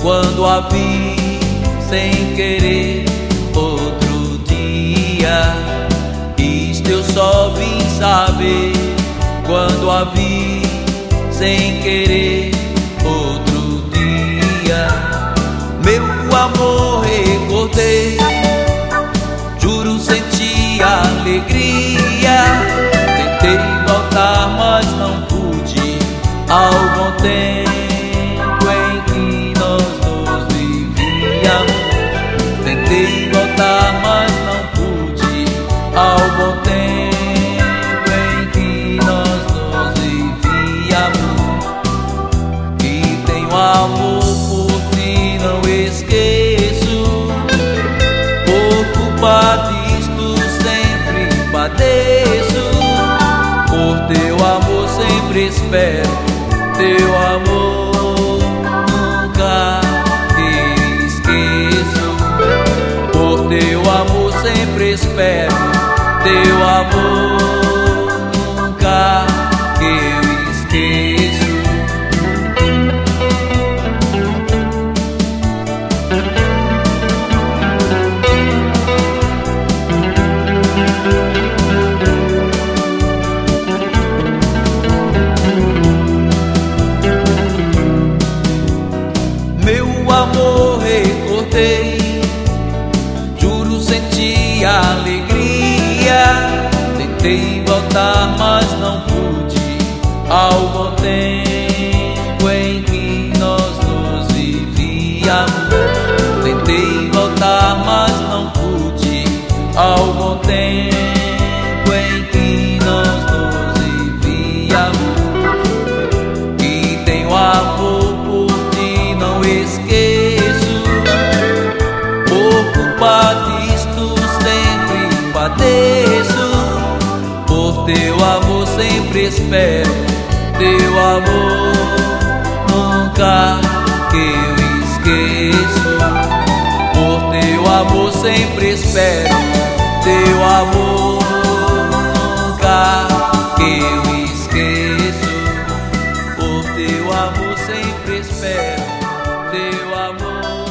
quando a vi sem querer outro dia. Isto eu só vim saber quando a vi sem querer outro dia. Meu amor recordei, juro senti alegria. Tentei voltar, mas não pude. Ao Ao bom tempo em que nós nos vivíamos. E tenho amor por ti, não esqueço. Por culpa disto sempre padeço. Por teu amor sempre espero. Teu amor nunca esqueço. Por teu amor sempre espero. Teu amor nunca eu esqueço. Meu amor recordei, voltar, mas não pude. Bom tempo em que nós nos vivíamos. Tentei voltar, mas não pude. Bom tempo em que nós nos vivíamos. E tenho amor por ti, não esqueço. Por culpa disto sempre padeço. Sempre espero. Teu amor nunca que eu esqueço. Por teu amor sempre espero. Teu amor nunca que eu esqueço. Por teu amor sempre espero, teu amor